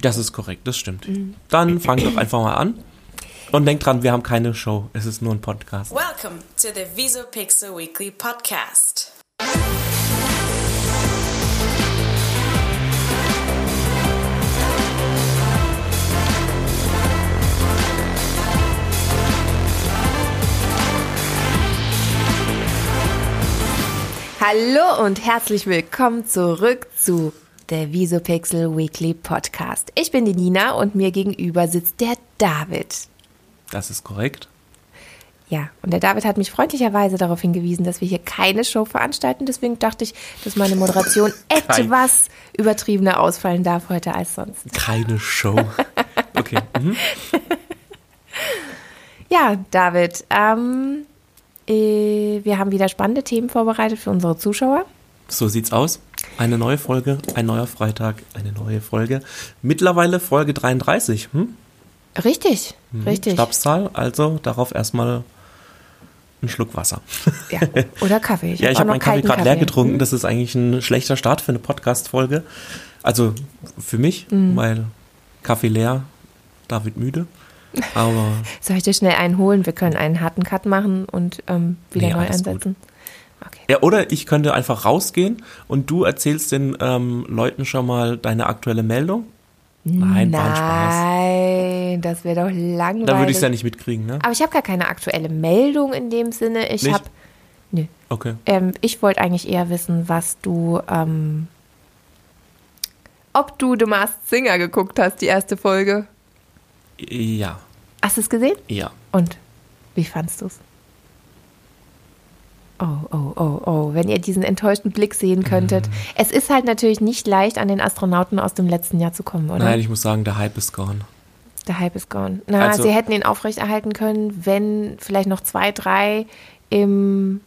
Das ist korrekt, das stimmt. Mhm. Dann fang doch einfach mal an. Und denk dran, wir haben keine Show, es ist nur ein Podcast. Welcome to the Visopixel Weekly Podcast. Hallo und herzlich willkommen zurück zu der Visopixel Weekly Podcast. Ich bin die Nina und mir gegenüber sitzt der David. Das ist korrekt. Ja, und der David hat mich freundlicherweise darauf hingewiesen, dass wir hier keine Show veranstalten. Deswegen dachte ich, dass meine Moderation etwas übertriebener ausfallen darf heute als sonst. Keine Show. Okay. Mhm. ja, David, ähm, äh, wir haben wieder spannende Themen vorbereitet für unsere Zuschauer. So sieht's aus. Eine neue Folge, ein neuer Freitag, eine neue Folge. Mittlerweile Folge 33. Hm? Richtig, mhm. richtig. Stabszahl, also darauf erstmal einen Schluck Wasser. Ja, oder Kaffee. Ich ja, hab ich habe meinen Kaffee gerade leer getrunken. Mhm. Das ist eigentlich ein schlechter Start für eine Podcast-Folge. Also für mich, mhm. weil Kaffee leer, David müde. Aber Soll ich dir schnell einen holen? Wir können einen harten Cut machen und ähm, wieder nee, neu einsetzen. Okay. Ja, oder ich könnte einfach rausgehen und du erzählst den ähm, Leuten schon mal deine aktuelle Meldung. Nein, Nein, das wäre doch langweilig. Da würde ich es ja nicht mitkriegen, ne? Aber ich habe gar keine aktuelle Meldung in dem Sinne. Ich habe. Nö. Okay. Ähm, ich wollte eigentlich eher wissen, was du. Ähm, ob du The Masked Singer geguckt hast, die erste Folge. Ja. Hast du es gesehen? Ja. Und wie fandst du es? Oh, oh, oh, oh, wenn ihr diesen enttäuschten Blick sehen könntet. Mhm. Es ist halt natürlich nicht leicht, an den Astronauten aus dem letzten Jahr zu kommen, oder? Nein, ich muss sagen, der Hype ist gone. Der Hype ist gone. Na, also, sie hätten ihn aufrechterhalten können, wenn vielleicht noch zwei, drei im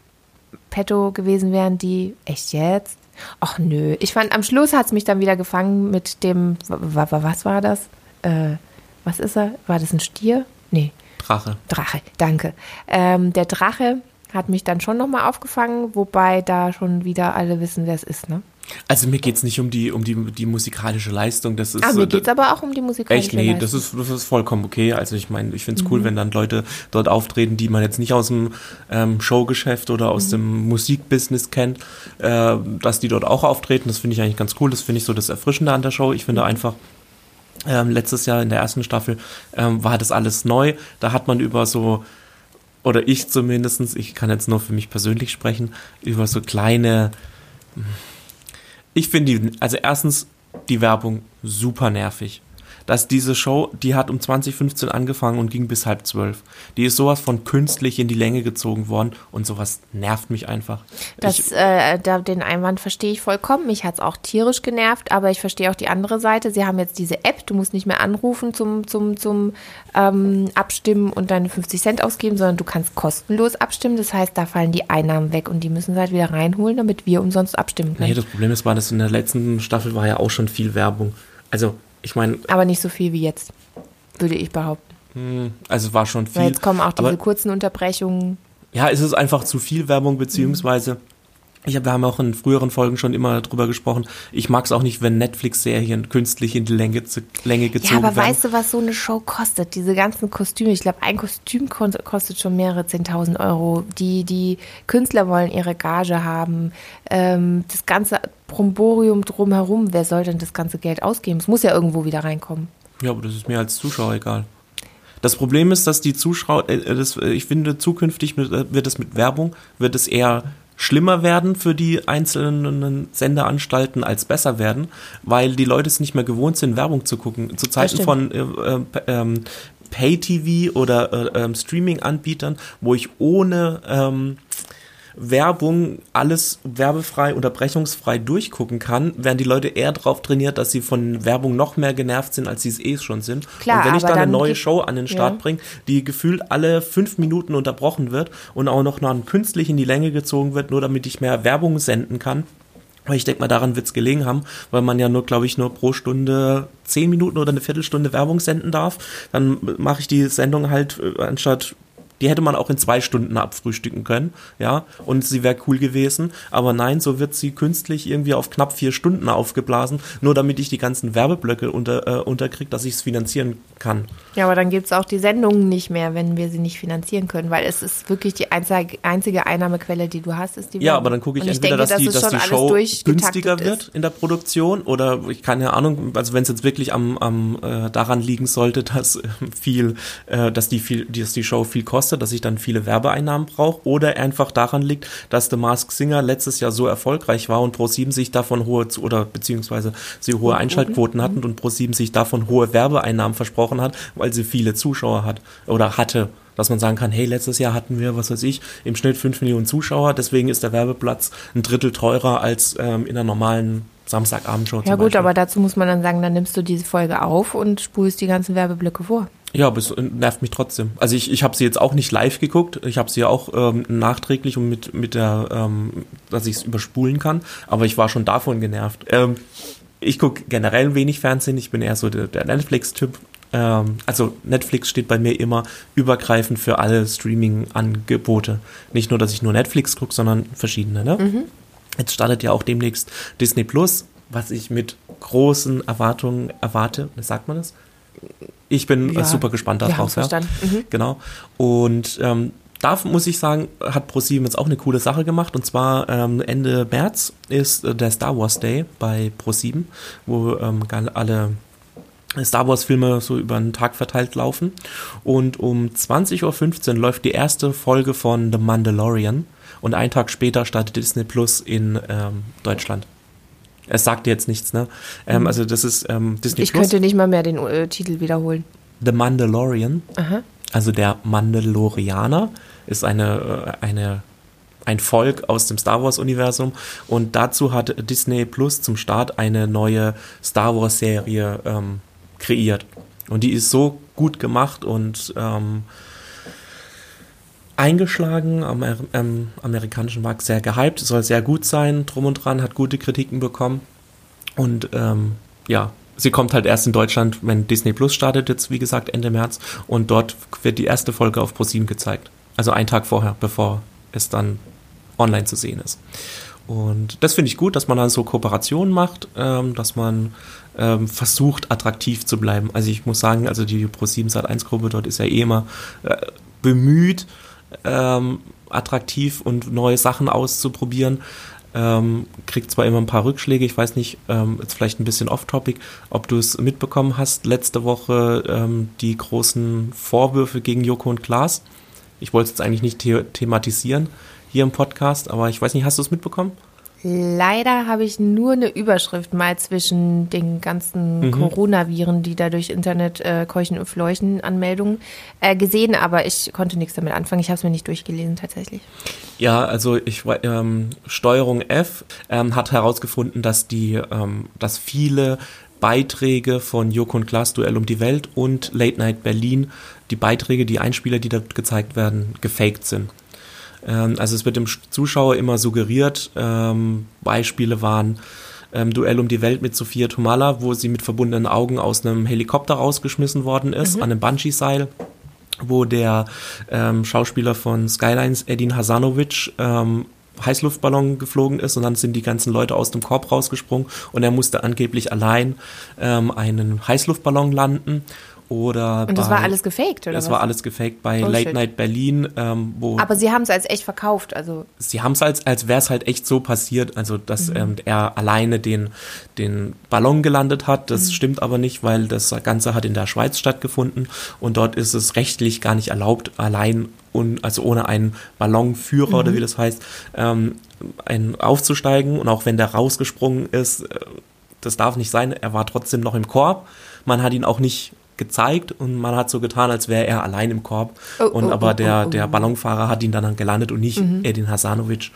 Petto gewesen wären, die, echt jetzt? Ach nö, ich fand, am Schluss hat es mich dann wieder gefangen mit dem, was war das? Äh, was ist er? War das ein Stier? Nee. Drache. Drache, danke. Ähm, der Drache hat mich dann schon nochmal aufgefangen, wobei da schon wieder alle wissen, wer es ist, ne? Also mir geht es nicht um die, um die, die musikalische Leistung. Das ist, ah, mir geht es aber auch um die musikalische echt, nee, Leistung. Das ist, das ist vollkommen okay. Also ich meine, ich finde es cool, mhm. wenn dann Leute dort auftreten, die man jetzt nicht aus dem ähm, Showgeschäft oder aus mhm. dem Musikbusiness kennt, äh, dass die dort auch auftreten. Das finde ich eigentlich ganz cool. Das finde ich so das Erfrischende an der Show. Ich finde mhm. einfach, ähm, letztes Jahr in der ersten Staffel ähm, war das alles neu. Da hat man über so, oder ich zumindestens, ich kann jetzt nur für mich persönlich sprechen, über so kleine. Ich finde die, also erstens die Werbung super nervig dass diese Show, die hat um 2015 angefangen und ging bis halb zwölf. Die ist sowas von künstlich in die Länge gezogen worden und sowas nervt mich einfach. Das, ich, äh, da, den Einwand verstehe ich vollkommen. Mich hat es auch tierisch genervt, aber ich verstehe auch die andere Seite. Sie haben jetzt diese App, du musst nicht mehr anrufen zum, zum, zum ähm, Abstimmen und deine 50 Cent ausgeben, sondern du kannst kostenlos abstimmen. Das heißt, da fallen die Einnahmen weg und die müssen sie halt wieder reinholen, damit wir umsonst abstimmen können. Nee, das Problem ist, war, dass in der letzten Staffel war ja auch schon viel Werbung. Also ich meine. Aber nicht so viel wie jetzt, würde ich behaupten. Hm, also es war schon viel. Weil jetzt kommen auch diese kurzen Unterbrechungen. Ja, es ist einfach zu viel Werbung, beziehungsweise. Mhm ich hab, wir haben auch in früheren Folgen schon immer drüber gesprochen. Ich mag es auch nicht, wenn Netflix-Serien künstlich in die Länge, Länge gezogen werden. Ja, aber werden. weißt du, was so eine Show kostet? Diese ganzen Kostüme. Ich glaube, ein Kostüm kostet schon mehrere 10.000 Euro. Die, die Künstler wollen ihre Gage haben. Ähm, das ganze Bromborium drumherum. Wer soll denn das ganze Geld ausgeben? Es muss ja irgendwo wieder reinkommen. Ja, aber das ist mir als Zuschauer egal. Das Problem ist, dass die Zuschauer, äh, das, ich finde, zukünftig wird es mit Werbung, wird es eher schlimmer werden für die einzelnen Sendeanstalten als besser werden, weil die Leute es nicht mehr gewohnt sind, Werbung zu gucken. Zu Zeiten von äh, äh, ähm, Pay-TV oder äh, ähm, Streaming-Anbietern, wo ich ohne ähm, Werbung alles werbefrei, unterbrechungsfrei durchgucken kann, werden die Leute eher darauf trainiert, dass sie von Werbung noch mehr genervt sind, als sie es eh schon sind. Klar, und wenn ich da eine neue Show an den Start ja. bringe, die gefühlt alle fünf Minuten unterbrochen wird und auch noch dann künstlich in die Länge gezogen wird, nur damit ich mehr Werbung senden kann, weil ich denke mal, daran wird es gelegen haben, weil man ja nur, glaube ich, nur pro Stunde zehn Minuten oder eine Viertelstunde Werbung senden darf. Dann mache ich die Sendung halt äh, anstatt Die hätte man auch in zwei Stunden abfrühstücken können, ja, und sie wäre cool gewesen. Aber nein, so wird sie künstlich irgendwie auf knapp vier Stunden aufgeblasen, nur damit ich die ganzen Werbeblöcke unter, äh, unterkriege, dass ich es finanzieren kann. Ja, aber dann gibt es auch die Sendungen nicht mehr, wenn wir sie nicht finanzieren können, weil es ist wirklich die einzige, Einnahmequelle, die du hast, ist die Ja, aber dann gucke ich entweder, denke, dass, die, dass die Show günstiger wird in der Produktion oder ich keine Ahnung, also wenn es jetzt wirklich am, am äh, daran liegen sollte, dass äh, viel, äh, dass die viel, dass die Show viel kostet, dass ich dann viele Werbeeinnahmen brauche oder einfach daran liegt, dass The Mask Singer letztes Jahr so erfolgreich war und Pro7 sich davon hohe oder beziehungsweise sie hohe Einschaltquoten hatten und Pro7 sich davon hohe Werbeeinnahmen versprochen hat, weil sie viele Zuschauer hat oder hatte dass man sagen kann, hey, letztes Jahr hatten wir, was weiß ich, im Schnitt 5 Millionen Zuschauer, deswegen ist der Werbeplatz ein Drittel teurer als ähm, in der normalen Samstagabendshow. Ja gut, Beispiel. aber dazu muss man dann sagen, dann nimmst du diese Folge auf und spulst die ganzen Werbeblöcke vor. Ja, aber es nervt mich trotzdem. Also ich, ich habe sie jetzt auch nicht live geguckt. Ich habe sie auch ähm, nachträglich und mit, mit der, ähm, dass ich es überspulen kann. Aber ich war schon davon genervt. Ähm, ich gucke generell wenig Fernsehen. Ich bin eher so der, der Netflix-Typ. Ähm, also Netflix steht bei mir immer übergreifend für alle Streaming-Angebote. Nicht nur, dass ich nur Netflix gucke, sondern verschiedene. Ne? Mhm. Jetzt startet ja auch demnächst Disney Plus, was ich mit großen Erwartungen erwarte. Sagt man das? Ich bin ja, super gespannt darauf. Ja. Mhm. Genau. Und ähm, da muss ich sagen, hat ProSieben jetzt auch eine coole Sache gemacht. Und zwar ähm, Ende März ist äh, der Star Wars Day bei ProSieben, wo ähm, alle Star Wars Filme so über einen Tag verteilt laufen. Und um 20.15 Uhr läuft die erste Folge von The Mandalorian. Und einen Tag später startet Disney Plus in ähm, Deutschland. Es sagt jetzt nichts, ne? Ähm, mhm. also das ist ähm, Disney ich Plus. Könnte nicht mal mehr den äh, Titel wiederholen. The Mandalorian. Aha. Also der Mandalorianer ist eine, äh, eine ein Volk aus dem Star Wars Universum und dazu hat Disney Plus zum Start eine neue Star Wars Serie ähm, kreiert und die ist so gut gemacht und ähm, eingeschlagen, am ähm, amerikanischen Markt sehr gehypt, soll sehr gut sein, drum und dran, hat gute Kritiken bekommen. Und ähm, ja, sie kommt halt erst in Deutschland, wenn Disney Plus startet, jetzt wie gesagt Ende März. Und dort wird die erste Folge auf ProSieben gezeigt. Also einen Tag vorher, bevor es dann online zu sehen ist. Und das finde ich gut, dass man dann so Kooperationen macht, ähm, dass man ähm, versucht, attraktiv zu bleiben. Also ich muss sagen, also die Pro7 Sat1 Gruppe dort ist ja eh immer äh, bemüht, ähm, attraktiv und neue Sachen auszuprobieren. Ähm, kriegt zwar immer ein paar Rückschläge, ich weiß nicht, ähm, jetzt vielleicht ein bisschen off-topic, ob du es mitbekommen hast, letzte Woche ähm, die großen Vorwürfe gegen Joko und Klaas. Ich wollte es jetzt eigentlich nicht the thematisieren hier im Podcast, aber ich weiß nicht, hast du es mitbekommen? Leider habe ich nur eine Überschrift mal zwischen den ganzen mhm. Coronaviren, die da durch Internet äh, keuchen und fleuchen, Anmeldungen äh, gesehen, aber ich konnte nichts damit anfangen. Ich habe es mir nicht durchgelesen tatsächlich. Ja, also ich ähm, Steuerung F ähm, hat herausgefunden, dass die, ähm, dass viele Beiträge von Joko und Klaas Duell um die Welt und Late Night Berlin, die Beiträge, die Einspieler, die dort gezeigt werden, gefaked sind. Ähm, also es wird dem Zuschauer immer suggeriert, ähm, Beispiele waren ähm, Duell um die Welt mit Sophia Tomala, wo sie mit verbundenen Augen aus einem Helikopter rausgeschmissen worden ist, mhm. an einem Bungee-Seil wo der ähm, Schauspieler von Skylines, Edin Hasanovic, ähm, Heißluftballon geflogen ist und dann sind die ganzen Leute aus dem Korb rausgesprungen und er musste angeblich allein ähm, einen Heißluftballon landen oder Und das bei, war alles gefaked, oder? Das was? war alles gefaked bei oh, Late shit. Night Berlin, ähm, wo. Aber sie haben es als echt verkauft, also. Sie haben es als, als wäre es halt echt so passiert, also dass mhm. ähm, er alleine den, den Ballon gelandet hat. Das mhm. stimmt aber nicht, weil das Ganze hat in der Schweiz stattgefunden und dort ist es rechtlich gar nicht erlaubt, allein und also ohne einen Ballonführer mhm. oder wie das heißt, ähm, ein, aufzusteigen. Und auch wenn der rausgesprungen ist, äh, das darf nicht sein, er war trotzdem noch im Korb. Man hat ihn auch nicht gezeigt und man hat so getan, als wäre er allein im Korb. Oh, und oh, aber oh, der, oh, der oh. Ballonfahrer hat ihn dann gelandet und nicht mhm. Edin Hasanovic.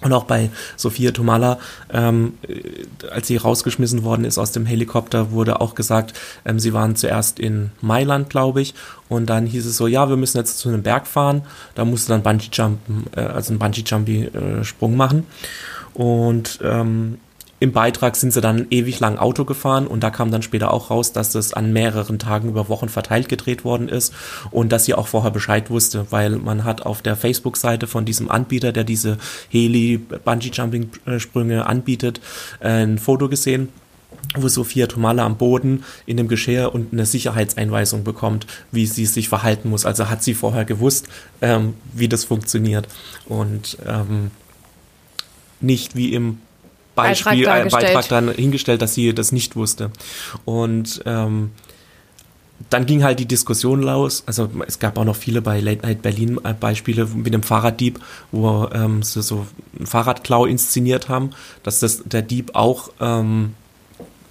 Und auch bei Sophia Tomala, ähm, als sie rausgeschmissen worden ist aus dem Helikopter, wurde auch gesagt, ähm, sie waren zuerst in Mailand, glaube ich, und dann hieß es so, ja, wir müssen jetzt zu einem Berg fahren. Da musste dann Bungee Jumpen, äh, also einen Bungee Jumpy äh, Sprung machen. Und ähm, im Beitrag sind sie dann ewig lang Auto gefahren und da kam dann später auch raus, dass das an mehreren Tagen über Wochen verteilt gedreht worden ist und dass sie auch vorher Bescheid wusste, weil man hat auf der Facebook-Seite von diesem Anbieter, der diese Heli-Bungee-Jumping-Sprünge anbietet, ein Foto gesehen wo Sophia Tomala am Boden in dem Geschirr und eine Sicherheitseinweisung bekommt, wie sie sich verhalten muss. Also hat sie vorher gewusst, ähm, wie das funktioniert und ähm, nicht wie im Beispiel, Beitrag, Beitrag dann hingestellt, dass sie das nicht wusste. Und ähm, dann ging halt die Diskussion los. Also es gab auch noch viele bei Late Night Berlin äh, Beispiele mit dem Fahrraddieb, wo ähm, sie so einen Fahrradklau inszeniert haben, dass das der Dieb auch ähm,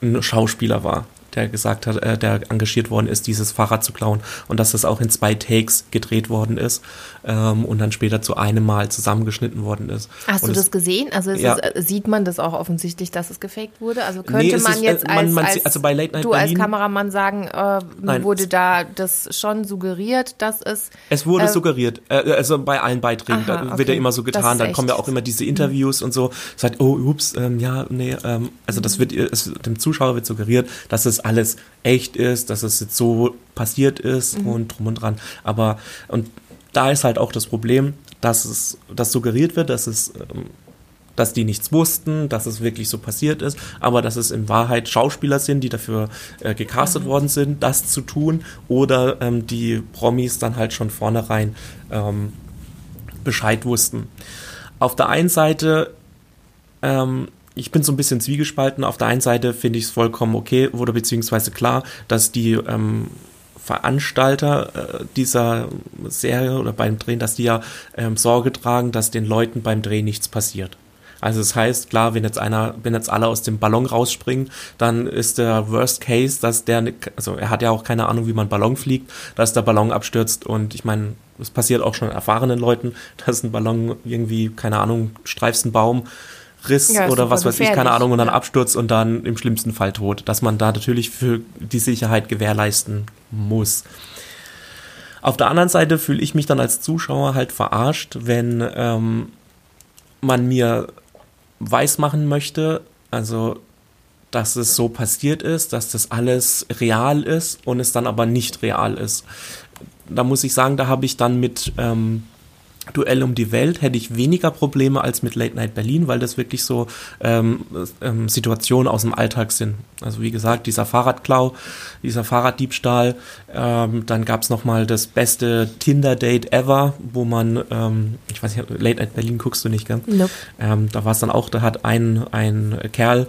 ein Schauspieler war der gesagt hat, äh, der engagiert worden ist, dieses Fahrrad zu klauen und dass das auch in zwei Takes gedreht worden ist ähm, und dann später zu einem Mal zusammengeschnitten worden ist. Hast und du das gesehen? Also ja. ist, äh, sieht man das auch offensichtlich, dass es gefaked wurde? Also könnte nee, man ist, jetzt als, man, man, als, also bei Late Night du Berlin, als Kameramann sagen, äh, nein, wurde da das schon suggeriert, dass es Es wurde äh, suggeriert, äh, also bei allen Beiträgen, aha, da wird ja immer so getan, dann kommen ja auch immer diese Interviews mhm. und so, sagt, oh, ups, ähm, ja, nee, ähm, also das wird es, dem Zuschauer wird suggeriert, dass es alles echt ist, dass es jetzt so passiert ist mhm. und drum und dran. Aber und da ist halt auch das Problem, dass es, dass suggeriert wird, dass es, ähm, dass die nichts wussten, dass es wirklich so passiert ist, aber dass es in Wahrheit Schauspieler sind, die dafür äh, gecastet mhm. worden sind, das zu tun, oder ähm, die Promis dann halt schon vornherein ähm, Bescheid wussten. Auf der einen Seite ähm, ich bin so ein bisschen zwiegespalten. Auf der einen Seite finde ich es vollkommen okay, wurde beziehungsweise klar, dass die ähm, Veranstalter äh, dieser Serie oder beim Drehen, dass die ja ähm, Sorge tragen, dass den Leuten beim Drehen nichts passiert. Also das heißt, klar, wenn jetzt einer, wenn jetzt alle aus dem Ballon rausspringen, dann ist der Worst Case, dass der, also er hat ja auch keine Ahnung, wie man Ballon fliegt, dass der Ballon abstürzt und ich meine, es passiert auch schon erfahrenen Leuten, dass ein Ballon irgendwie, keine Ahnung, streifst einen Baum, Riss ja, oder was weiß ich, keine Ahnung, und dann ja. Absturz und dann im schlimmsten Fall tot. Dass man da natürlich für die Sicherheit gewährleisten muss. Auf der anderen Seite fühle ich mich dann als Zuschauer halt verarscht, wenn ähm, man mir weismachen möchte, also dass es so passiert ist, dass das alles real ist und es dann aber nicht real ist. Da muss ich sagen, da habe ich dann mit ähm, Duell um die Welt hätte ich weniger Probleme als mit Late Night Berlin, weil das wirklich so ähm, ähm, Situationen aus dem Alltag sind. Also wie gesagt, dieser Fahrradklau, dieser Fahrraddiebstahl. Ähm, dann gab es nochmal das beste Tinder-Date ever, wo man, ähm, ich weiß nicht, Late Night Berlin guckst du nicht, gell? Nope. Ähm, da war es dann auch, da hat ein, ein Kerl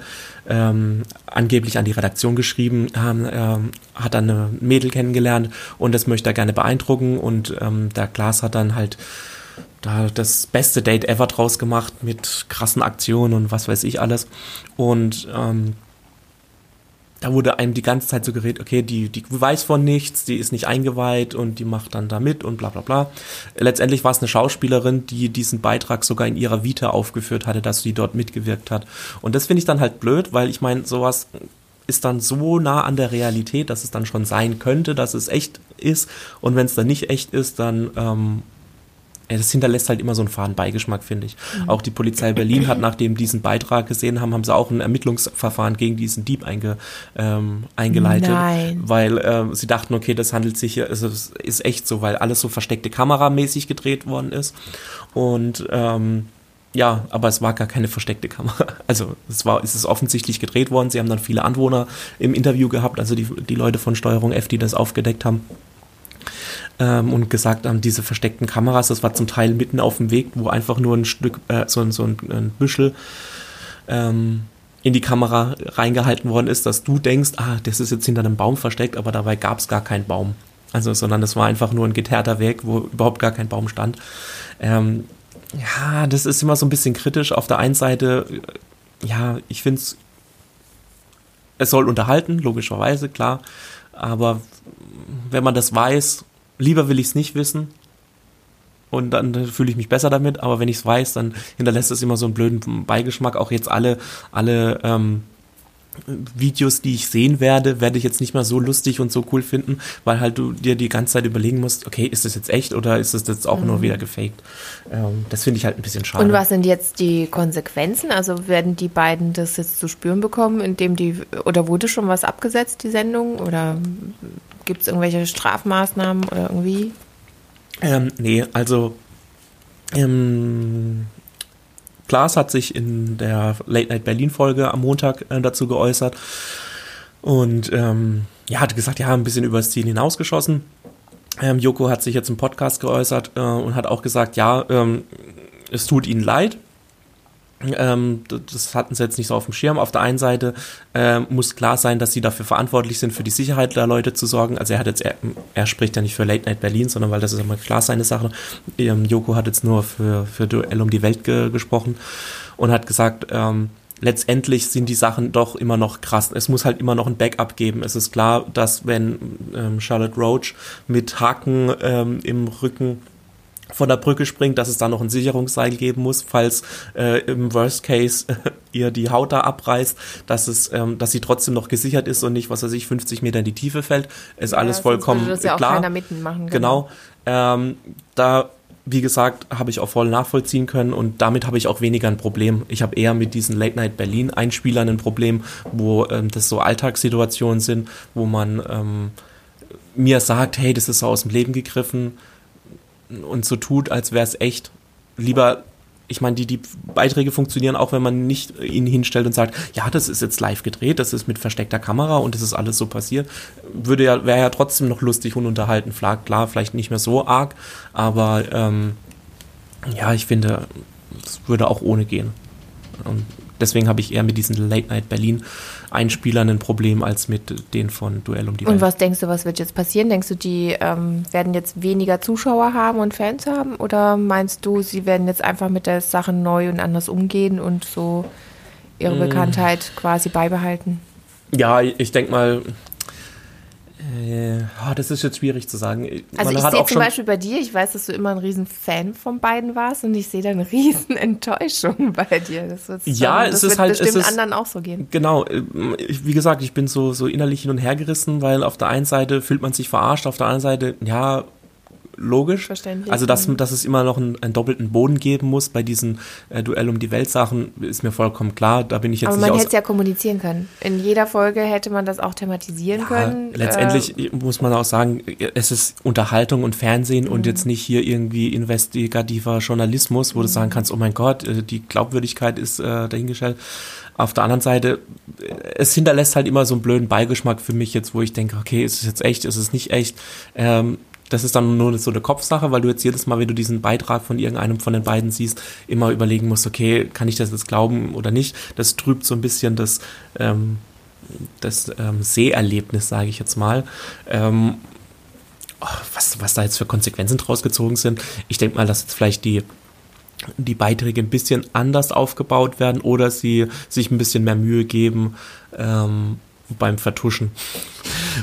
ähm, angeblich an die Redaktion geschrieben, ähm, ähm, hat dann eine Mädel kennengelernt und das möchte er gerne beeindrucken und ähm, der Glas hat dann halt da das beste Date ever draus gemacht mit krassen Aktionen und was weiß ich alles. Und ähm, da wurde einem die ganze Zeit suggeriert, okay, die, die weiß von nichts, die ist nicht eingeweiht und die macht dann da mit und bla bla bla. Letztendlich war es eine Schauspielerin, die diesen Beitrag sogar in ihrer Vita aufgeführt hatte, dass sie dort mitgewirkt hat. Und das finde ich dann halt blöd, weil ich meine, sowas ist dann so nah an der Realität, dass es dann schon sein könnte, dass es echt ist. Und wenn es dann nicht echt ist, dann ähm, das hinterlässt halt immer so einen faden Beigeschmack, finde ich. Mhm. Auch die Polizei Berlin hat, nachdem diesen Beitrag gesehen haben, haben sie auch ein Ermittlungsverfahren gegen diesen Dieb einge, ähm, eingeleitet. Nein. Weil äh, sie dachten, okay, das handelt sich hier, also es ist echt so, weil alles so versteckte Kameramäßig gedreht worden ist. Und ähm, ja, aber es war gar keine versteckte Kamera. Also es war, es ist offensichtlich gedreht worden. Sie haben dann viele Anwohner im Interview gehabt, also die, die Leute von Steuerung F, die das aufgedeckt haben ähm, und gesagt haben, diese versteckten Kameras, das war zum Teil mitten auf dem Weg, wo einfach nur ein Stück, äh, so, so ein, ein Büschel ähm, in die Kamera reingehalten worden ist, dass du denkst, ah, das ist jetzt hinter einem Baum versteckt, aber dabei gab es gar keinen Baum. Also, sondern das war einfach nur ein geteerter Weg, wo überhaupt gar kein Baum stand. Ähm, ja, das ist immer so ein bisschen kritisch. Auf der einen Seite, äh, ja, ich finde es, es soll unterhalten, logischerweise, klar. Aber wenn man das weiß, Lieber will ich es nicht wissen. Und dann fühle ich mich besser damit, aber wenn ich es weiß, dann hinterlässt es immer so einen blöden Beigeschmack. Auch jetzt alle, alle ähm, Videos, die ich sehen werde, werde ich jetzt nicht mehr so lustig und so cool finden, weil halt du dir die ganze Zeit überlegen musst, okay, ist das jetzt echt oder ist das jetzt auch mhm. nur wieder gefaked? Ähm, das finde ich halt ein bisschen schade. Und was sind jetzt die Konsequenzen? Also werden die beiden das jetzt zu spüren bekommen, indem die, oder wurde schon was abgesetzt, die Sendung? Oder gibt es irgendwelche Strafmaßnahmen oder irgendwie? Ähm, nee, also ähm, Klaas hat sich in der Late Night Berlin Folge am Montag äh, dazu geäußert und ähm, ja, hat gesagt, ja, ein bisschen übers Ziel hinausgeschossen. Ähm, Joko hat sich jetzt im Podcast geäußert äh, und hat auch gesagt, ja, ähm, es tut ihnen leid, ähm, das hatten sie jetzt nicht so auf dem Schirm. Auf der einen Seite äh, muss klar sein, dass sie dafür verantwortlich sind, für die Sicherheit der Leute zu sorgen. Also er hat jetzt, er, er spricht ja nicht für Late Night Berlin, sondern weil das ist immer klar seine Sache. Ähm, Joko hat jetzt nur für, für Duell um die Welt ge gesprochen und hat gesagt, ähm, letztendlich sind die Sachen doch immer noch krass. Es muss halt immer noch ein Backup geben. Es ist klar, dass wenn ähm, Charlotte Roach mit Haken im Rücken von der Brücke springt, dass es da noch ein Sicherungsseil geben muss, falls äh, im Worst Case äh, ihr die Haut da abreißt, dass es, ähm, dass sie trotzdem noch gesichert ist und nicht, was weiß ich, 50 Meter in die Tiefe fällt, ist ja, alles vollkommen das ja klar. Auch mitten machen, genau. genau. Ähm, da wie gesagt, habe ich auch voll nachvollziehen können und damit habe ich auch weniger ein Problem. Ich habe eher mit diesen Late Night Berlin Einspielern ein Problem, wo ähm, das so Alltagssituationen sind, wo man ähm, mir sagt, hey, das ist so aus dem Leben gegriffen und so tut, als wäre es echt. Lieber, ich meine, die, die Beiträge funktionieren auch, wenn man nicht ihn hinstellt und sagt, ja, das ist jetzt live gedreht, das ist mit versteckter Kamera und das ist alles so passiert. Würde ja, wäre ja trotzdem noch lustig und unterhalten. Klar, vielleicht nicht mehr so arg, aber ähm, ja, ich finde, es würde auch ohne gehen. Und deswegen habe ich eher mit diesen Late Night Berlin Einspielern ein Problem als mit denen von Duell um die Welt. Und was denkst du, was wird jetzt passieren? Denkst du, die ähm, werden jetzt weniger Zuschauer haben und Fans haben? Oder meinst du, sie werden jetzt einfach mit der Sache neu und anders umgehen und so ihre mm. Bekanntheit quasi beibehalten? Ja, ich denke mal, äh, oh, das ist jetzt schwierig zu sagen. Also Man ich sehe zum Beispiel bei dir, ich weiß, dass du immer ein riesen Fan von beiden warst und ich sehe da eine riesen Enttäuschung bei dir. Das wird ja, es ist halt, bestimmt es ist, anderen auch so gehen. Genau, äh, wie gesagt, ich bin so, so innerlich hin und her gerissen, weil auf der einen Seite fühlt man sich verarscht, auf der anderen Seite, ja, logisch. Verständlich. Also, dass, dass es immer noch einen, einen doppelten Boden geben muss bei diesen äh, Duell um die Welt Sachen, ist mir vollkommen klar. Da bin ich jetzt Aber man hätte es ja kommunizieren können. In jeder Folge hätte man das auch thematisieren ja, können. Letztendlich äh, muss man auch sagen, es ist Unterhaltung und Fernsehen mhm. und jetzt nicht hier irgendwie investigativer Journalismus, wo mhm. du sagen kannst, oh mein Gott, äh, die Glaubwürdigkeit ist äh, dahingestellt. Auf der anderen Seite, es hinterlässt halt immer so einen blöden Beigeschmack für mich jetzt, wo ich denke, okay, ist es jetzt echt, ist es nicht echt? Ähm, das ist dann nur so eine Kopfsache, weil du jetzt jedes Mal, wenn du diesen Beitrag von irgendeinem von den beiden siehst, immer überlegen musst, okay, kann ich das jetzt glauben oder nicht? Das trübt so ein bisschen das, ähm, das ähm, Seherlebnis, sage ich jetzt mal. Ähm, oh, was, was da jetzt für Konsequenzen draus gezogen sind. Ich denke mal, dass jetzt vielleicht die die Beiträge ein bisschen anders aufgebaut werden oder sie sich ein bisschen mehr Mühe geben, ähm, beim Vertuschen.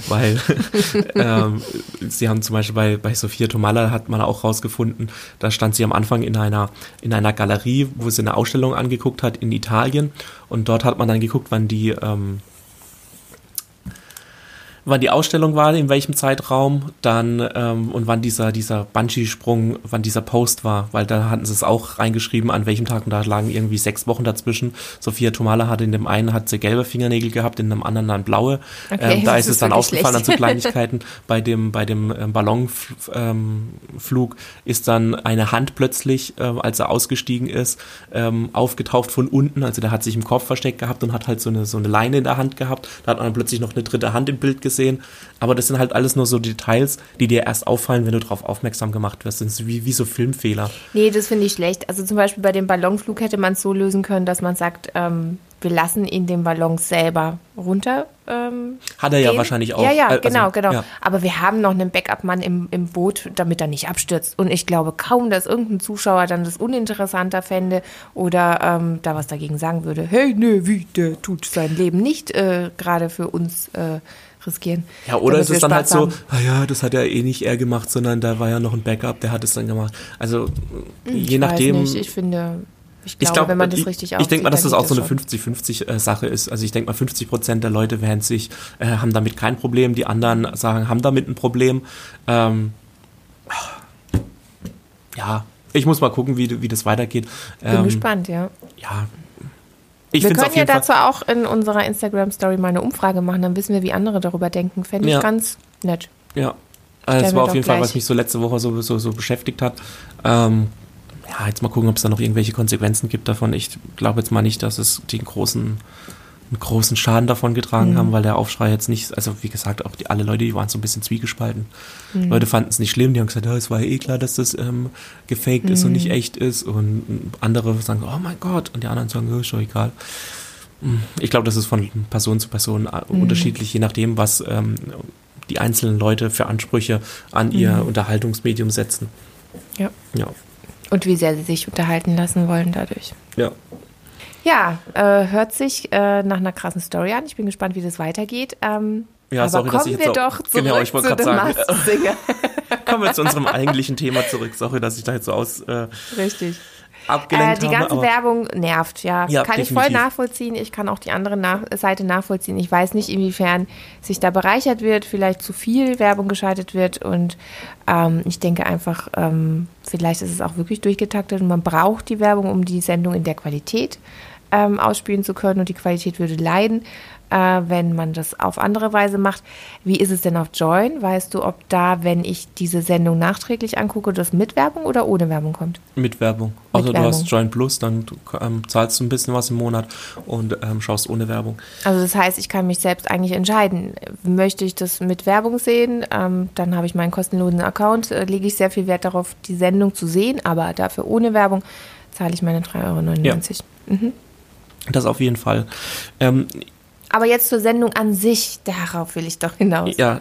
Weil ähm, sie haben zum Beispiel bei, bei Sophia Tomalla hat man auch rausgefunden, da stand sie am Anfang in einer, in einer Galerie, wo sie eine Ausstellung angeguckt hat in Italien. Und dort hat man dann geguckt, wann die ähm, wann die Ausstellung war, in welchem Zeitraum, dann ähm, und wann dieser, dieser Bungee-Sprung, wann dieser Post war, weil da hatten sie es auch reingeschrieben, an welchem Tag und da lagen irgendwie sechs Wochen dazwischen. Sophia Tomala hatte in dem einen hat sie gelbe Fingernägel gehabt, in dem anderen dann blaue. Okay, ähm, da ist es dann aufgefallen an so Kleinigkeiten. bei dem, bei dem ähm, Ballonflug ähm, ist dann eine Hand plötzlich, äh, als er ausgestiegen ist, ähm, aufgetaucht von unten. Also der hat sich im Kopf versteckt gehabt und hat halt so eine, so eine Leine in der Hand gehabt. Da hat man dann plötzlich noch eine dritte Hand im Bild gesehen gesehen. Aber das sind halt alles nur so Details, die dir erst auffallen, wenn du darauf aufmerksam gemacht wirst. Das sind wie, wie so Filmfehler. Nee, das finde ich schlecht. Also zum Beispiel bei dem Ballonflug hätte man es so lösen können, dass man sagt, ähm, wir lassen ihn den Ballon selber runter. Ähm, Hat er ja wahrscheinlich auch. Ja, ja, also, genau, genau. Ja. Aber wir haben noch einen Backup-Mann im, im Boot, damit er nicht abstürzt. Und ich glaube kaum, dass irgendein Zuschauer dann das uninteressanter fände oder ähm, da was dagegen sagen würde. Hey, nö, wie, der tut sein Leben nicht äh, gerade für uns äh, riskieren. Ja, oder ist es dann halt so, ah ja, das hat er eh nicht er gemacht, sondern da war ja noch ein Backup, der hat es dann gemacht. Also hm, ich je nachdem. Nicht. Ich finde, Ich glaube, ich glaub, wenn man das ich, richtig Ich denke mal, dass das auch so eine 50-50-Sache ist. Also ich denke mal, 50 Prozent der Leute werden sich, äh, haben damit kein Problem, die anderen sagen, haben damit ein Problem. Ähm, ja, ich muss mal gucken, wie, wie das weitergeht. Bin ähm, gespannt, ja. Ja. Ich wir können ja dazu auch in unserer Instagram-Story mal eine Umfrage machen, dann wissen wir, wie andere darüber denken. Fände ich ja. ganz nett. Ja, also das war auf jeden gleich. Fall, was mich so letzte Woche so, so, so beschäftigt hat. Ähm, ja, jetzt mal gucken, ob es da noch irgendwelche Konsequenzen gibt davon. Ich glaube jetzt mal nicht, dass es den großen, einen großen Schaden davon getragen mhm. haben, weil der Aufschrei jetzt nicht, also wie gesagt, auch die, alle Leute, die waren so ein bisschen zwiegespalten. Mhm. Leute fanden es nicht schlimm, die haben gesagt, ja, es war ja eh klar, dass das ähm, gefaked mhm. ist und nicht mhm. echt ist. Und andere sagen, oh mein Gott, und die anderen sagen, ja, ist doch egal. Hm, ich glaube, das ist von Person zu Person äh, mhm. unterschiedlich, je nachdem, was ähm, die einzelnen Leute für Ansprüche an ihr mhm. Unterhaltungsmedium setzen. Ja. ja. Und wie sehr sie sich unterhalten lassen wollen dadurch. Ja. Ja, äh, hört sich äh, nach einer krassen Story an. Ich bin gespannt, wie das weitergeht. Ähm, ja, aber sorry, kommen wir doch zurück genau, ich zu dem sagen, kommen wir zu unserem eigentlichen Thema zurück. Sorry, dass ich da jetzt so aus. Äh, Richtig abgelenkt äh, Die ganze habe, Werbung nervt, ja. ja kann definitiv. ich voll nachvollziehen. Ich kann auch die andere nach Seite nachvollziehen. Ich weiß nicht, inwiefern sich da bereichert wird, vielleicht zu viel Werbung geschaltet wird. Und ähm, ich denke einfach, ähm, vielleicht ist es auch wirklich durchgetaktet und man braucht die Werbung, um die Sendung in der Qualität ähm, ausspielen zu können und die Qualität würde leiden äh, wenn man das auf andere Weise macht. Wie ist es denn auf Join? Weißt du, ob da, wenn ich diese Sendung nachträglich angucke, das mit Werbung oder ohne Werbung kommt? Mit Werbung. Also mit du Werbung. hast Join Plus, dann ähm, zahlst du ein bisschen was im Monat und ähm, schaust ohne Werbung. Also das heißt, ich kann mich selbst eigentlich entscheiden. Möchte ich das mit Werbung sehen, ähm, dann habe ich meinen kostenlosen Account, äh, lege ich sehr viel Wert darauf, die Sendung zu sehen, aber dafür ohne Werbung zahle ich meine 3,99 Euro. Ja. Mhm. Das auf jeden Fall. Ähm, aber jetzt zur Sendung an sich, darauf will ich doch hinaus. Ja.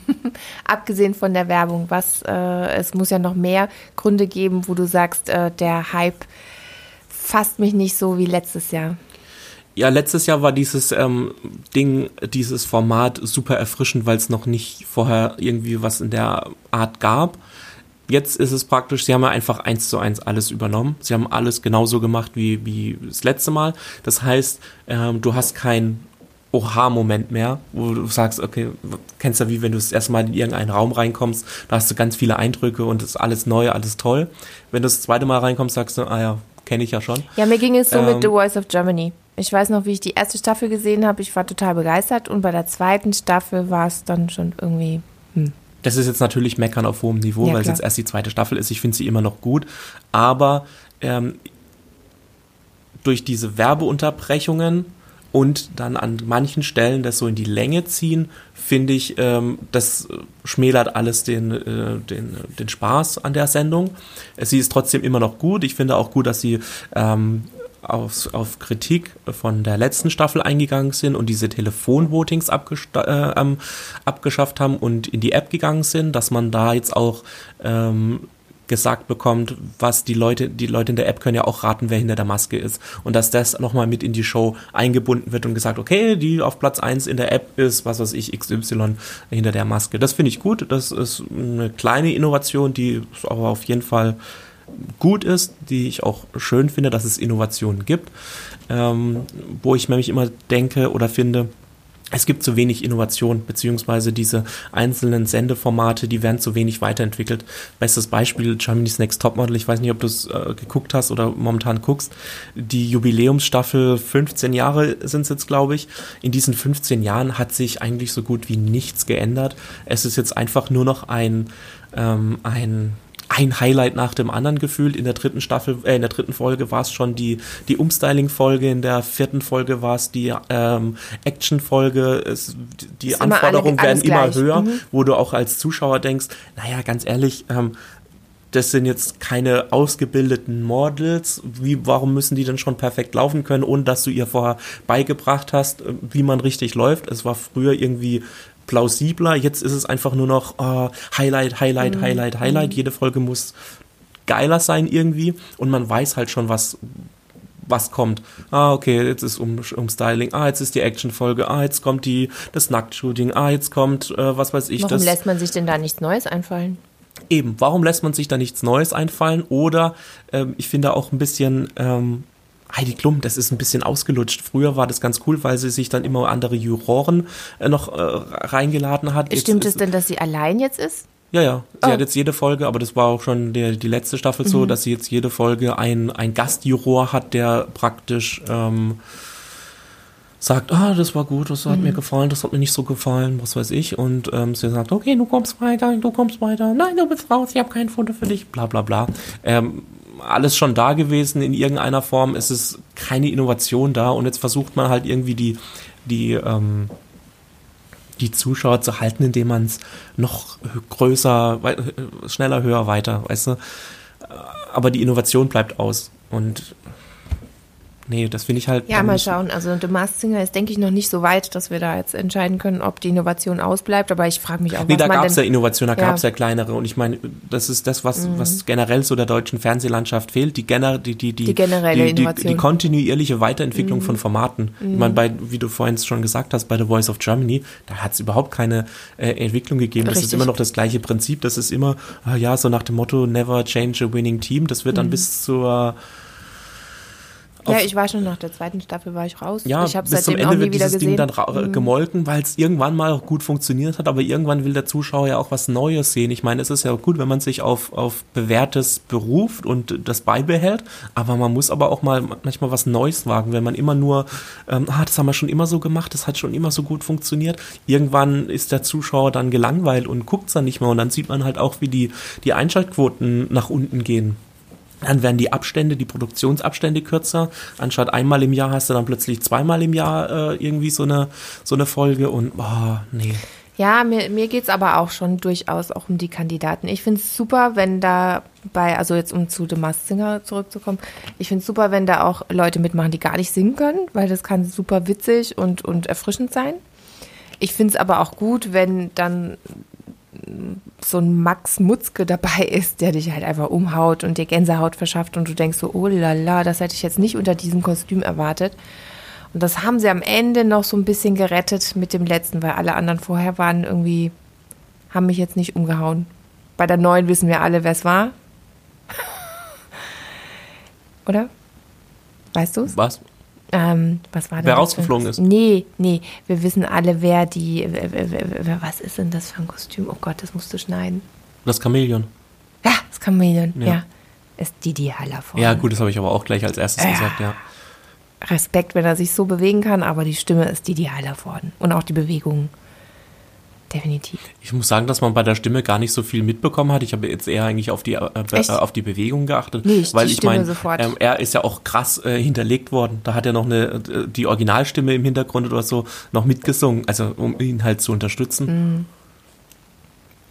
Abgesehen von der Werbung, was äh, es muss ja noch mehr Gründe geben, wo du sagst, äh, der Hype fasst mich nicht so wie letztes Jahr. Ja, letztes Jahr war dieses ähm, Ding, dieses Format super erfrischend, weil es noch nicht vorher irgendwie was in der Art gab. Jetzt ist es praktisch, sie haben ja einfach eins zu eins alles übernommen. Sie haben alles genauso gemacht wie, wie das letzte Mal. Das heißt, ähm, du hast kein Oha-Moment mehr, wo du sagst, okay, kennst du wie wenn du das erste Mal in irgendeinen Raum reinkommst, da hast du ganz viele Eindrücke und es ist alles neu, alles toll. Wenn du das zweite Mal reinkommst, sagst du, ah ja, kenne ich ja schon. Ja, mir ging es so ähm, mit The Voice of Germany. Ich weiß noch, wie ich die erste Staffel gesehen habe, ich war total begeistert und bei der zweiten Staffel war es dann schon irgendwie, hm. Das ist jetzt natürlich Meckern auf hohem Niveau, ja, weil es jetzt erst die zweite Staffel ist. Ich finde sie immer noch gut, aber ähm, durch diese Werbeunterbrechungen und dann an manchen Stellen das so in die Länge ziehen, finde ich, ähm, das schmälert alles den, äh, den, den Spaß an der Sendung. Sie ist trotzdem immer noch gut. Ich finde auch gut, dass sie ähm, auf, auf Kritik von der letzten Staffel eingegangen sind und diese Telefonvotings äh, ähm, abgeschafft haben und in die App gegangen sind, dass man da jetzt auch ähm, gesagt bekommt, was die Leute, die Leute in der App können ja auch raten, wer hinter der Maske ist. Und dass das nochmal mit in die Show eingebunden wird und gesagt, okay, die auf Platz 1 in der App ist, was weiß ich, XY hinter der Maske. Das finde ich gut. Das ist eine kleine Innovation, die aber auf jeden Fall gut ist, die ich auch schön finde, dass es Innovationen gibt. Ähm, wo ich nämlich immer denke oder finde, es gibt zu wenig Innovation, beziehungsweise diese einzelnen Sendeformate, die werden zu wenig weiterentwickelt. Bestes Beispiel Germany's Next Topmodel, ich weiß nicht, ob du es äh, geguckt hast oder momentan guckst. Die Jubiläumsstaffel, 15 Jahre sind es jetzt, glaube ich. In diesen 15 Jahren hat sich eigentlich so gut wie nichts geändert. Es ist jetzt einfach nur noch ein, ähm, ein ein Highlight nach dem anderen gefühlt. In der dritten Staffel, äh, in der dritten Folge war es schon die, die Umstyling-Folge, in der vierten Folge war es die ähm, Action-Folge. Die ist Anforderungen alle, werden immer gleich. höher, mhm. wo du auch als Zuschauer denkst, naja, ganz ehrlich, ähm, das sind jetzt keine ausgebildeten Models. Wie, warum müssen die denn schon perfekt laufen können, ohne dass du ihr vorher beigebracht hast, wie man richtig läuft? Es war früher irgendwie plausibler. Jetzt ist es einfach nur noch uh, Highlight, Highlight, mhm. Highlight, Highlight. Mhm. Jede Folge muss geiler sein irgendwie und man weiß halt schon, was was kommt. Ah, okay, jetzt ist um, um Styling. Ah, jetzt ist die Actionfolge. Ah, jetzt kommt die das Nacktshooting. Ah, jetzt kommt äh, was weiß ich. Warum das, lässt man sich denn da nichts Neues einfallen? Eben, warum lässt man sich da nichts Neues einfallen? Oder ähm, ich finde auch ein bisschen ähm, Heidi Klum, das ist ein bisschen ausgelutscht. Früher war das ganz cool, weil sie sich dann immer andere Juroren äh, noch äh, reingeladen hat. Stimmt es denn, dass sie allein jetzt ist? Ja, ja. Sie oh. hat jetzt jede Folge, aber das war auch schon der, die letzte Staffel mhm. so, dass sie jetzt jede Folge ein, ein Gastjuror hat, der praktisch ähm, sagt, ah, das war gut, das hat mhm. mir gefallen, das hat mir nicht so gefallen, was weiß ich. Und ähm, sie sagt, okay, du kommst weiter, du kommst weiter, nein, du bist raus, ich habe kein Foto für dich, bla bla bla. Ähm, alles schon da gewesen in irgendeiner Form, es ist keine Innovation da und jetzt versucht man halt irgendwie die, die, ähm, die Zuschauer zu halten, indem man es noch größer, schneller, höher, weiter, weißt du. Aber die Innovation bleibt aus. Und nee, das finde ich halt. Ja, mal schauen. Also The Masked Singer ist, denke ich, noch nicht so weit, dass wir da jetzt entscheiden können, ob die Innovation ausbleibt. Aber ich frage mich auch, nee, was da gab es ja Innovation, da ja. gab es ja kleinere. Und ich meine, das ist das, was, mhm. was generell so der deutschen Fernsehlandschaft fehlt. Die, gener die, die, die, die generelle die, Innovation. Die, kontinuierliche Weiterentwicklung mhm. von Formaten. Mhm. Ich meine, bei, wie du vorhin schon gesagt hast, bei The Voice of Germany, da hat es überhaupt keine äh, Entwicklung gegeben. Das Richtig. ist immer noch das gleiche Prinzip. Das ist immer, ah, ja, so nach dem Motto, never change a winning team. Das wird dann mhm. bis zur ja, ich war schon nach der zweiten Staffel war ich raus. Ja, ich habe seitdem Ende wieder gesehen. Ding dann mhm. gemolken, weil es irgendwann mal auch gut funktioniert hat, aber irgendwann will der Zuschauer ja auch was Neues sehen. Ich meine, es ist ja gut, wenn man sich auf, auf bewährtes beruft und das beibehält, aber man muss aber auch mal manchmal was Neues wagen, wenn man immer nur, ähm, ah, das haben wir schon immer so gemacht, das hat schon immer so gut funktioniert. Irgendwann ist der Zuschauer dann gelangweilt und guckt es dann nicht mehr und dann sieht man halt auch, wie die, die Einschaltquoten nach unten gehen. Dann werden die Abstände, die Produktionsabstände kürzer. Anstatt einmal im Jahr hast du dann plötzlich zweimal im Jahr äh, irgendwie so eine, so eine Folge und boah, nee. Ja, mir, mir geht es aber auch schon durchaus auch um die Kandidaten. Ich finde es super, wenn da bei, also jetzt um zu The Masked Singer zurückzukommen, ich finde es super, wenn da auch Leute mitmachen, die gar nicht singen können, weil das kann super witzig und, und erfrischend sein. Ich finde es aber auch gut, wenn dann so ein Max Mutzke dabei ist, der dich halt einfach umhaut und dir Gänsehaut verschafft und du denkst so, oh la la, das hätte ich jetzt nicht unter diesem Kostüm erwartet. Und das haben sie am Ende noch so ein bisschen gerettet mit dem letzten, weil alle anderen vorher waren irgendwie, haben mich jetzt nicht umgehauen. Bei der neuen wissen wir alle, wer es war. Oder? Weißt du es? Was? Ähm, was war wer rausgeflogen ist? Nee, nee, wir wissen alle, wer die, wer, wer, wer, was ist denn das für ein Kostüm? Oh Gott, das musst du schneiden. Das Chamäleon. Ja, das Chamäleon, ja. ja. Ist Didi Hallervorden. Ja, gut, das habe ich aber auch gleich als erstes ja. gesagt, ja. Respekt, wenn er sich so bewegen kann, aber die Stimme ist Didi Hallervorden. Und auch die Bewegungen definitiv. Ich muss sagen, dass man bei der Stimme gar nicht so viel mitbekommen hat. Ich habe jetzt eher eigentlich auf die, äh, äh auf die Bewegung geachtet. Nee, weil ich meine, ähm, er ist ja auch krass äh, hinterlegt worden. Da hat er noch eine, äh, die Originalstimme im Hintergrund oder so noch mitgesungen, also um ihn halt zu unterstützen.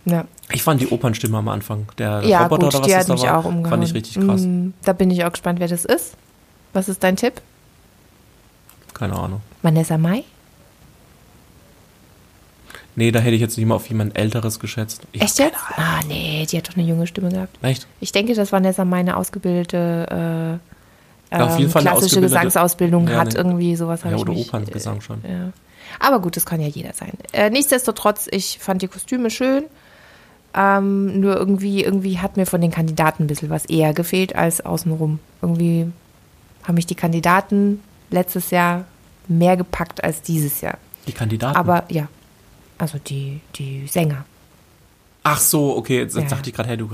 Mhm. Ja. Ich fand die Opernstimme am Anfang, der ja, Roboter gut, oder was die hat da mich war, auch umgehauen. fand ich richtig krass. Mhm. Da bin ich auch gespannt, wer das ist. Was ist dein Tipp? Keine Ahnung. Vanessa Mai? Nee, da hätte ich jetzt nicht mal auf jemand Älteres geschätzt. Ich Echt jetzt? Ah, nee, die hat doch eine junge Stimme gehabt. Echt? Ich denke, dass Vanessa meine ausgebildete äh, ja, auf jeden ähm, Fall klassische Gesangsausbildung ja, hat. Ne, irgendwie sowas ja, oder Operngesang schon. Ja. Aber gut, das kann ja jeder sein. Äh, nichtsdestotrotz, ich fand die Kostüme schön. Ähm, nur irgendwie, irgendwie hat mir von den Kandidaten ein bisschen was eher gefehlt als außenrum. Irgendwie haben mich die Kandidaten letztes Jahr mehr gepackt als dieses Jahr. Die Kandidaten? Aber ja, also die, die Sänger. Ach so, okay, jetzt, ja. dachte ich gerade, hey, du,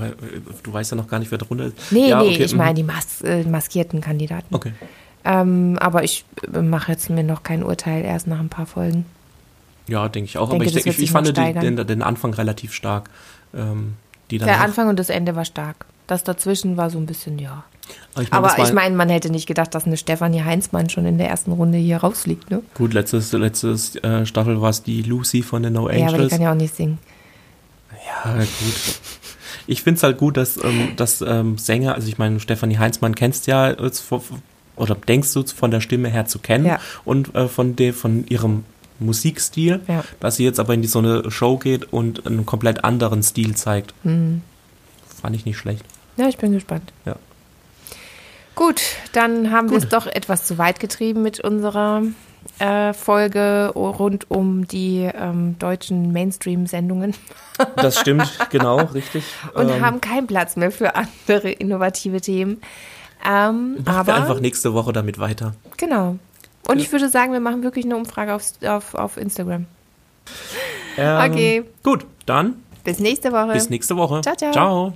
du weißt ja noch gar nicht, wer drunter ist. Nee, ja, nee, okay. ich meine mhm. die mas äh, maskierten Kandidaten. Okay. Ähm, aber ich äh, mache jetzt mir noch kein Urteil erst nach ein paar Folgen. Ja, denke ich auch. Denke, aber ich, ich, ich fand den, den, den, Anfang relativ stark. Ähm, Der Anfang und das Ende war stark. Das dazwischen war so ein bisschen, ja. Aber ich meine, man hätte nicht gedacht, dass eine Stefanie Heinzmann schon in der ersten Runde hier rausfliegt, ne? Gut, letztes, letztes äh, Staffel war es die Lucy von den No Angels. Ja, aber die kann ja auch nicht singen. Ja, gut. Ich finde es halt gut, dass, ähm, dass ähm, Sänger, also ich meine, Stefanie Heinzmann kennst ja oder denkst du von der Stimme her zu kennen ja. und äh, von, de, von ihrem Musikstil, ja. dass sie jetzt aber in die, so eine Show geht und einen komplett anderen Stil zeigt. Mhm. Fand ich nicht schlecht. Ja, ich bin gespannt. Ja. Gut, dann haben wir es doch etwas zu weit getrieben mit unserer äh, Folge rund um die ähm, deutschen Mainstream-Sendungen. Das stimmt, genau, richtig. Und ähm, haben keinen Platz mehr für andere innovative Themen. Ähm, Machen aber wir einfach nächste Woche damit weiter. Genau. Und ich würde sagen, wir machen wirklich eine Umfrage auf, auf, auf Instagram. Ähm, okay. Gut, dann. Bis nächste Woche. Bis nächste Woche. Ciao, ciao. Ciao.